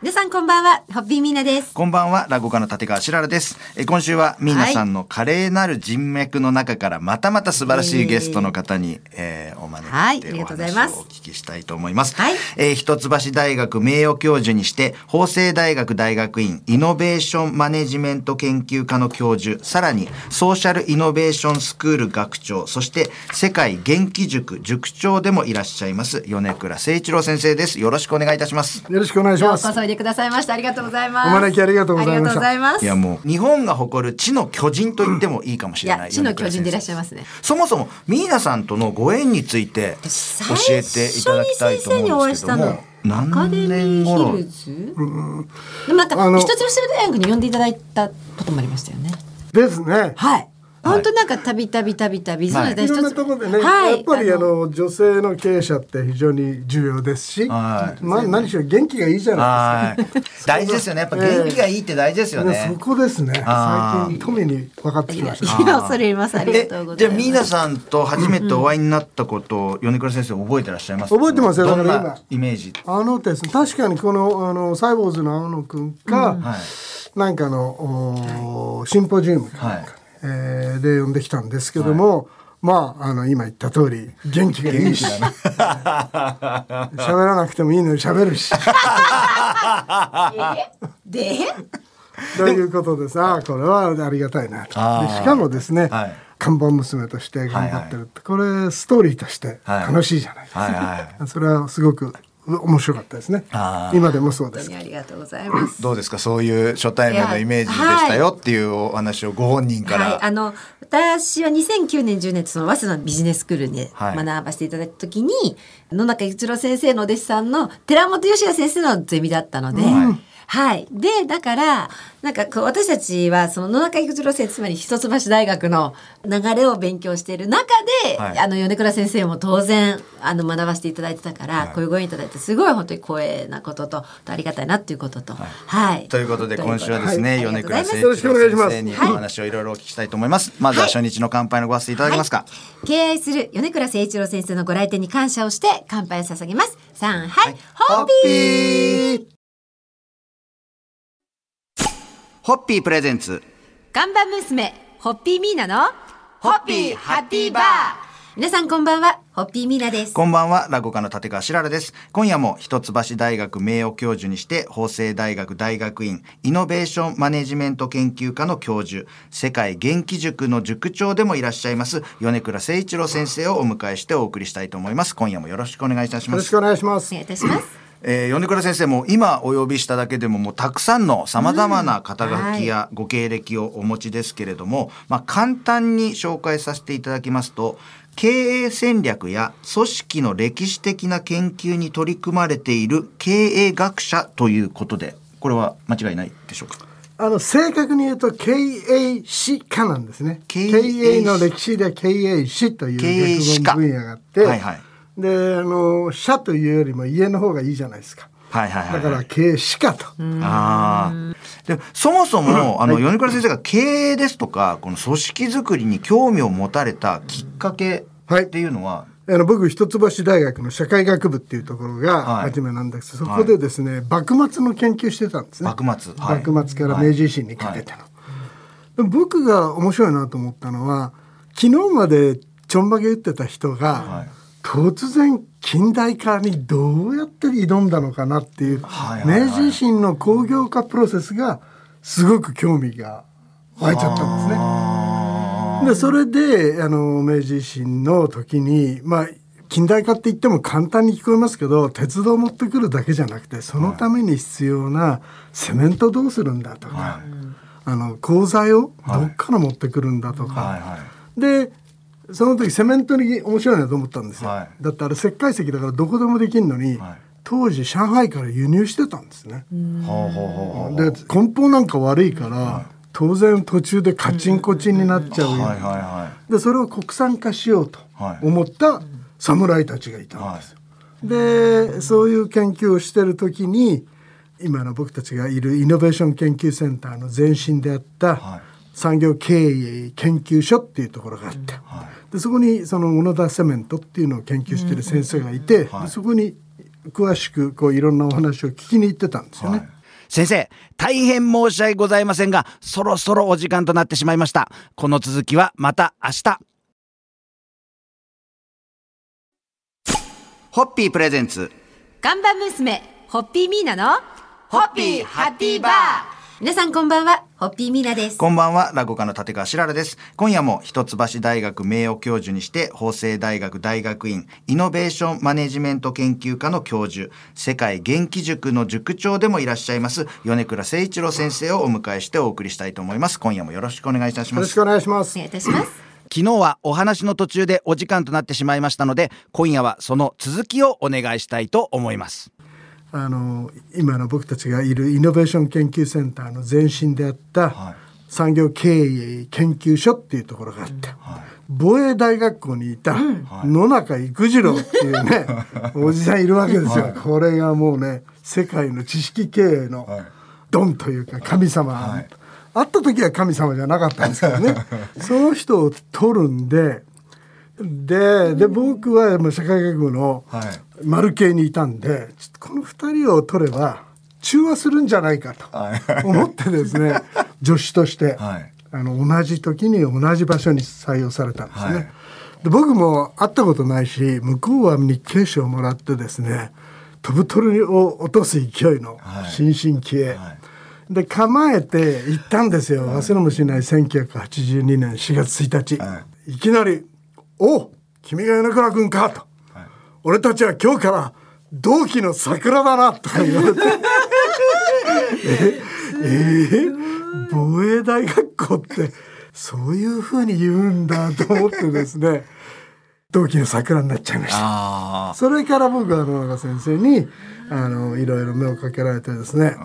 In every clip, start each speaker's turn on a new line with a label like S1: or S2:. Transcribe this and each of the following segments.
S1: 皆さんこんばんは、ホッピーミーナです。
S2: こんばんは、落語家の立川しららです。え今週は、ミーナさんの華麗なる人脈の中から、またまた素晴らしいゲストの方に、えーお招きしてお話をお聞きしたいと思います。
S1: はい
S2: えー一橋大学名誉教授にして、法政大学大学院イノベーションマネジメント研究科の教授、さらにソーシャルイノベーションスクール学長、そして世界元気塾塾長でもいらっしゃいます、米倉誠一郎先生です。よろしくお願いいたします。
S3: よろしくお願いします
S1: いでくださいました。ありがとうございます。
S3: お招きありがとうございました
S1: ありがとうございます。
S2: いやもう日本が誇る知の巨人と言ってもいいかもしれない。
S1: いや知の巨人でいらっしゃいますね
S2: そもそもミーナさんとのご縁について教えていただきたいと思うんですけども。
S1: アカデミーヒルズ、でもなんか
S3: あの
S1: 一つ星大学に呼んでいただいたこともありましたよね。
S3: ですね。
S1: はい。本当なんかたびたびたびたび、
S2: はい
S1: そうです
S3: いろんなところでね、
S1: はい、
S3: やっぱりあ
S1: の
S3: の女性の経営者って非常に重要ですし、
S2: はい
S3: まあ何しろ元気がいいじゃな
S2: はい。大事ですよね。やっぱ元気がいいって大事ですよ
S3: いですか。ね
S2: ね
S3: そ。こですね。最近富に分かってきました。
S1: いや恐れ入りますありが
S2: え
S1: とうござ
S2: じゃあ
S1: います。
S2: ミーナさんと初めてお会いになったことを米倉先生覚えてらっしゃいます
S3: 覚えてますよ
S2: どんなイメージ？
S3: あのですね、確かにこのあのサイボーズの青野くんか、
S2: はい。
S3: なんかのおシンポジウムか、
S2: はい
S3: えーで呼んできたんですけども、まああの今言った通り元気がいいし。喋らなくてもいいのに喋るし。
S1: で、
S3: ということでさこれはありがたいなと。しかもですね、
S2: はい。
S3: 看板娘として頑張ってるって、これストーリーとして
S2: はい
S3: 楽しいじゃないですか、
S2: はいはい。
S3: それはすごく面白かったですね。今でもそうです。
S1: 本当にありがとうございます。
S2: どうですか？そういう初対面のイメージでしたよっていうお話をご本人から。
S1: はい、あの私は2009年10年とその早稲田のビジネススクールで
S2: はい。
S1: 学ばせていただいた時に、野中一郎先生のお弟子さんの寺本義也先生のゼミだったので、
S2: はい
S1: はい、でだからなんかこう私たちはその野中一郎先生つまり一橋大学の流れを勉強している中で、
S2: はい。
S1: あの米倉先生も当然あの学ばせていただいてたから、こういうご縁いただいてすごい本当に光栄なこととありがたいなっていうことと、はい、
S2: ということで今週はですね、
S1: はい。
S2: 米倉先生にお話をいろいろお聞きしたいと思います。まずは初日の乾杯のご挨拶いただけますか？
S1: 敬愛する米倉誠一郎先生のご来店に感謝をして乾杯を捧げます。さんはい、ホッピー
S2: ホッピープレゼンツ。
S1: 看板娘、ホッピーミーナの
S2: ホッピーハッピーバー
S1: 皆さんこんばんは、ホッピーミーナです。
S2: こんばんは、落語家の立川しららです。今夜も一橋大学名誉教授にして、法政大学大学院イノベーションマネジメント研究科の教授、世界元気塾の塾長でもいらっしゃいます、米倉誠一郎先生をお迎えしてお送りしたいと思います。今夜もよろしくお願いいたします
S3: よろし。くお願いします
S1: お願いいたします。
S2: えー、米倉先生も今お呼びしただけでももうたくさんのさまざまな肩書きやご経歴をお持ちですけれども、まあ、簡単に紹介させていただきますと経営戦略や組織の歴史的な研究に取り組まれている経営学者ということでこれは間違いないでしょうか？
S3: あの正確に言うと経営史家なんですね。
S2: 経
S3: 経
S2: 営
S3: の歴史で経営史という
S2: 経営史家。
S3: 学問分野があって、
S2: はいはい
S3: であの社というよりも家の方がいいじゃないですか。
S2: はいはいはい
S3: だから経営史家と。
S2: ああ。で、そもそも、あの、米倉先生が経営ですとか、この組織づくりに興味を持たれたきっかけっていうのは、
S3: あの僕一橋大学の社会学部っていうところが
S2: はい。
S3: 初めなんです。けど、そこでですね、幕末の研究してたんですね。
S2: 幕末。はい。
S3: 幕末から明治維新にかけての。僕が面白いなと思ったのは昨日までちょんまげ打ってた人が、
S2: はい
S3: 突然近代化にどうやって挑んだのかなっていう、
S2: はいはいはい。
S3: 明治維新の工業化プロセスがすごく興味が湧いちゃったんですね。でそれであの明治維新の時にまあ近代化って言っても簡単に聞こえますけど鉄道を持ってくるだけじゃなくてそのために必要なセメントどうするんだとか、あの鋼材をどっから持ってくるんだとか、
S2: はいはい。
S3: でその時セメントに面白いなと思ったんですよ、
S2: はい。
S3: だってあれ石灰石だからどこでもできるのに、
S2: はい。
S3: 当時上海から輸入してたんですね。で梱包なんか悪いから、当然途中でカチンコチンになっちゃうよ、
S2: はいはいは
S3: でそれを国産化しようと
S2: はい。
S3: 思った侍たちがいた
S2: い。は
S3: んですよ。でそういう研究をしてる時に今の僕たちがいるイノベーション研究センターの前身であった、
S2: はい
S3: 産業経営研究所っていうところがあって、でそこにその小野田セメントっていうのを研究してる先生がいて、でそこに詳しくこういろんなお話を聞きに行ってたんですよね。
S2: 先生、大変申し訳ございませんが、そろそろお時間となってしまいました。この続きはまた明日。ホッピープレゼンツ。
S1: 看板娘、ホッピーミーナの、ホッピーハッピーバー。皆さんこんばんは、ホッピーミーナです。
S2: こんばんは、落語家の立川しららです。今夜も一橋大学名誉教授にして、法政大学大学院イノベーションマネジメント研究科の教授、世界元気塾の塾長でもいらっしゃいます、米倉誠一郎先生をお迎えしてお送りしたいと思います。今夜もよろしくお願いいたします
S3: よろし。くお願いします
S1: お願いいたします。
S2: 昨日はお話の途中でお時間となってしまいましたので、今夜はその続きをお願いしたいと思います。
S3: あの今の僕たちがいるイノベーション研究センターの前身であった、
S2: はい。
S3: 産業経営研究所っていうところがあって、防衛大学校にいた野中育次郎っていうね、おじさんいるわけですよ、これがもうね世界の知識経営のドンというか神様、会った時は神様じゃなかったんですけどね。その人を取るんででで僕はもう社会学部の
S2: はい。
S3: 丸系にいたんでちょっとこの2人を取れば中和するんじゃないかと思ってですね 助手として、
S2: はい。
S3: あの同じ時に同じ場所に採用されたんですね。
S2: はい。
S3: で僕も会ったことないし向こうは日経賞をもらってですね飛ぶ鳥を落とす勢いの
S2: はい。
S3: 新進気鋭、で構えて行ったんですよ、忘れもしない1982年4月1日、、
S2: はい
S3: きなり「お君が米倉君か」と。俺たちは今日から同期の桜だなとか言われて。ええー防衛大学校ってそういうふうに言うんだと思ってですね。同期の桜になっちゃいました。
S2: あ
S3: それから僕は野中先生にあのいろいろ目をかけられてですね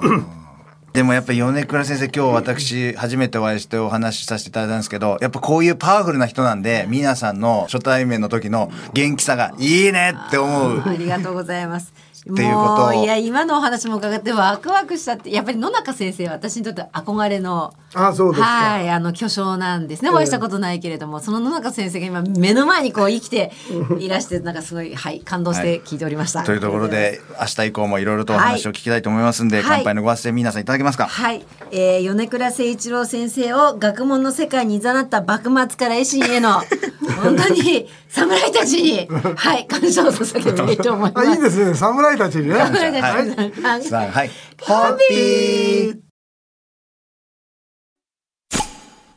S2: でもやっぱり米倉先生今日私初めてお会いしてお話しさせていただいたんですけどやっぱこういうパワフルな人なんで皆さんの初対面の時の元気さがいいねって思う。
S1: ありがとうございます。
S2: っていうこと
S1: いや今のお話も伺ってワクワクしたってやっぱり野中先生は私にとって憧れの
S3: あそうですか。
S1: はいあの巨匠なんですね。お会いしたことないけれども、その野中先生が今目の前にこう生きて いらしてなんかすごいはい感動して聞いておりました。
S2: というところで明日以降もいろいろとお話を聞きたいと思いますんで、
S1: はい。
S2: 乾杯のご発声皆さんいただけますか、
S1: はい、えー、米倉誠一郎先生を学問の世界に誘った幕末から維新への 本当に侍たちにはい感謝を捧げたいと思います。
S3: あいいですね。侍たちにね。
S1: 侍たちに。
S2: はい。はい。ホッ
S1: ピ
S2: ー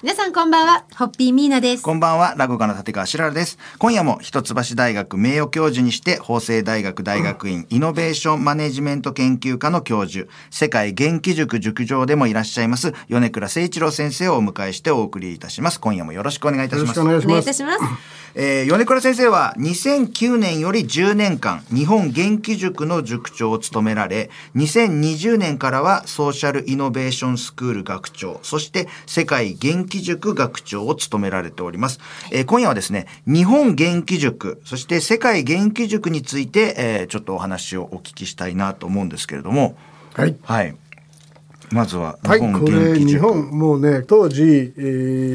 S1: 皆さんこんばんは、ホッピーミーナです。
S2: こんばんは、落語家の立川しららです。今夜も一橋大学名誉教授にして、法政大学大学院イノベーションマネジメント研究科の教授、世界元気塾塾長でもいらっしゃいます、米倉誠一郎先生をお迎えしてお送りいたします。今夜もよろしくお願いいたします
S3: お。願い
S1: いたします。
S2: えー米倉先生は2009年より10年間日本元気塾の塾長を務められ2020年からはソーシャルイノベーションスクール学長そして世界元気塾学長を務められております、えー今夜はですね日本元気塾そして世界元気塾について、えーちょっとお話をお聞きしたいなと思うんですけれども。
S3: はい。
S2: はい。まずは日
S3: はい、
S2: 本
S3: これ日
S2: 元気塾、
S3: 本もうね当時、え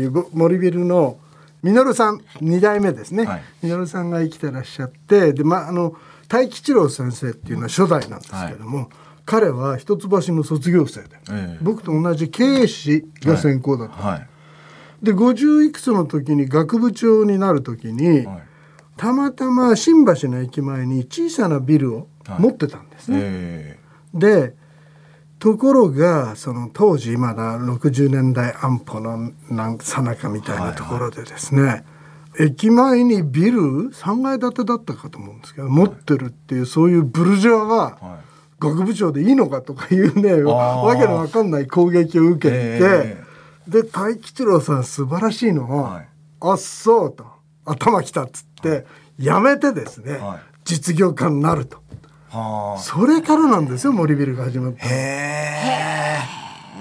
S3: ー、ぼ森ビルのミノルさん2代目ですね、
S2: はい。
S3: ミノルさんが生きてらっしゃってで、まあ、あの大吉郎先生っていうのは初代なんですけども、彼は一橋の卒業生で、
S2: ええ。
S3: 僕と同じ経営士が専攻だった、
S2: はい
S3: で50いくつの時に学部長になる時に、
S2: はい。
S3: たまたま新橋の駅前に小さなビルを持ってたんですね。
S2: え
S3: でところがその当時まだ60年代安保のさなかみたいなところでですね、駅前にビル3階建てだったかと思うんですけど持ってるっていうそういうブルジョアが
S2: は
S3: 学部長でいいのかとかいうねわわけのわかんない攻撃を受けて、
S2: え
S3: で大吉郎さん素晴らしいのは
S2: はい「
S3: あっそう」と「頭きた」っつってやめてですね、
S2: はい。
S3: 実業家になると。
S2: は
S3: それからなんですよ森ビルが始まった
S2: あ。へ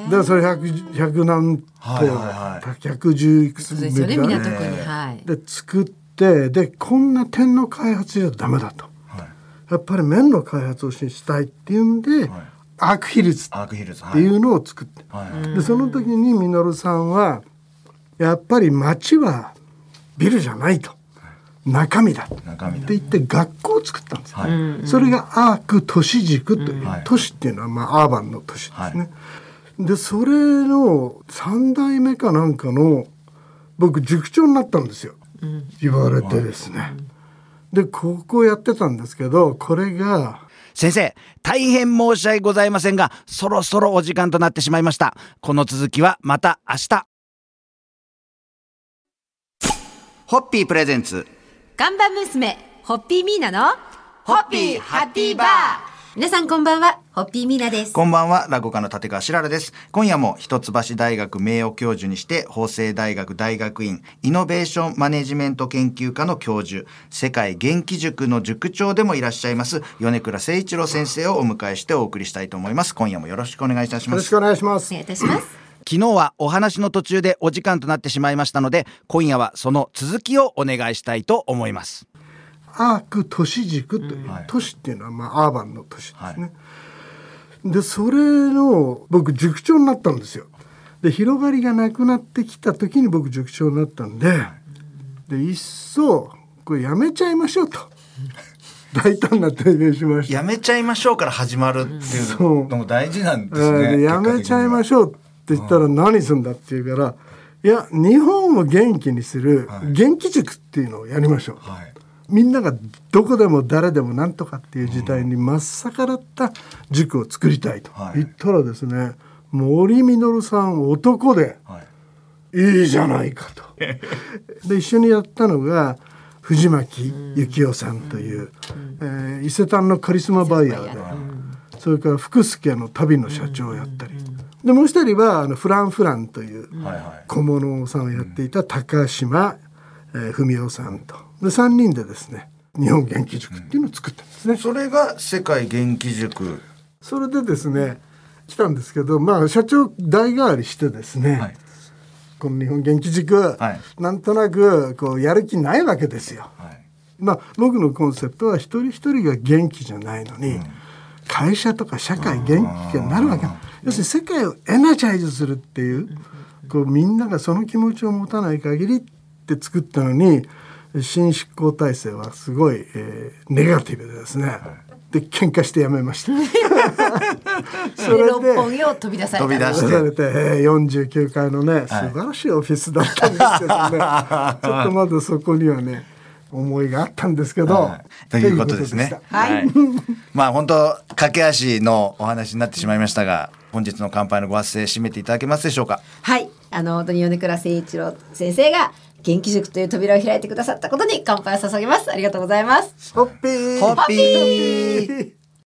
S2: え。
S3: でそれ100 100何棟、
S2: はいはいはい。
S3: 110いくつ
S1: ですよね。はい。
S3: で作ってでこんな点の開発じゃダメだと。やっぱり麺の開発をしたいっていうんで、アークヒルズ
S2: アークヒルズ。
S3: っていうのを作って、
S2: はい。
S3: でその時に稔さんはやっぱり町はビルじゃないと。中身だ。って言って学校を作ったんです。よ、
S2: はい。
S3: それがアーク都市塾という、
S2: はい。
S3: 都市っていうのはまあアーバンの都市ですね、でそれの3代目かなんかの僕塾長になったんですよ、言われてですね、で高校やってたんですけどこれが
S4: 先生、大変申し訳ございませんが、そろそろお時間となってしまいました。この続きはまた明日。
S2: ホッピープレゼンツ。
S1: 看板娘、ホッピーミーナの、ホッピーハッピーバー。皆さんこんばんは、ホッピーミーナです。
S2: こんばんは、落語家の立川しららです。今夜も一橋大学名誉教授にして、法政大学大学院イノベーションマネジメント研究科の教授、世界元気塾の塾長でもいらっしゃいます、米倉誠一郎先生をお迎えしてお送りしたいと思います。今夜もよろしくお願いいたします
S3: よろしく。お願いします
S1: お願いいたします。
S4: 昨日はお話の途中でお時間となってしまいましたので、今夜はその続きをお願いしたいと思います。
S3: アーク都市塾という、
S2: はい
S3: 都市っていうのはまあアーバンの都市ですね。でそれの僕塾長になったんですよ。で広がりがなくなってきた時に僕塾長になったんで、でいっそこれやめちゃいましょうと 大胆な提言しました。
S2: やめちゃいましょうから始まるっていうのも大事なんです
S3: えー
S2: ね。
S3: でやめちゃいま
S2: ょ
S3: しょうって言ったら何するんだって言うから、いや日本を元気にする元気塾っていうのをやりましょう。
S2: はい。
S3: みんながどこでも誰でもなんとかっていう時代に真っ逆らった塾を作りたいと。
S2: はい。
S3: 言ったらですね森実さん男で
S2: はい。
S3: いいじゃないかと。で一緒にやったのが藤巻幸雄さんという、えー伊勢丹のカリスマバイヤーで、それから福助の旅の社長をやったり、でもう一人はあのフランフランという
S2: はいはい。
S3: 小物さんをやっていた高島、えー文雄さんとで3人でですね日本元気塾っていうのを作ったんですね。
S2: それが世界元気塾。
S3: それでですね来たんですけどまあ社長代替わりしてですね、
S2: はい。
S3: この日本元気塾、
S2: はい
S3: なんとなくこうやる気ないわけですよ。
S2: はい。
S3: まあ僕のコンセプトは一人一人が元気じゃないのに、会社とか社会元気がなるわけ要するに世界をエナジャイズするっていうこうみんながその気持ちを持たない限りって作ったのに新執行体制はすごい、えーネガティブでですね、で喧嘩してやめました。そ
S1: で
S3: れ
S1: 六本木を飛び出された。
S2: 飛び出し
S3: 出されて、えー、49階のね素晴らしいオフィスだったんですけどね、ちょっとまだそこにはね思いがあったんですけど、
S2: はいということですね
S1: はい。
S2: まあ本当駆け足のお話になってしまいましたが、本日の乾杯のご発声締めていただけますでしょうか？
S1: はい。あの、本当に米倉誠一郎先生が元気塾という扉を開いてくださったことに乾杯を捧げます。ありがとうございます。
S3: ホッピー
S2: ホッピー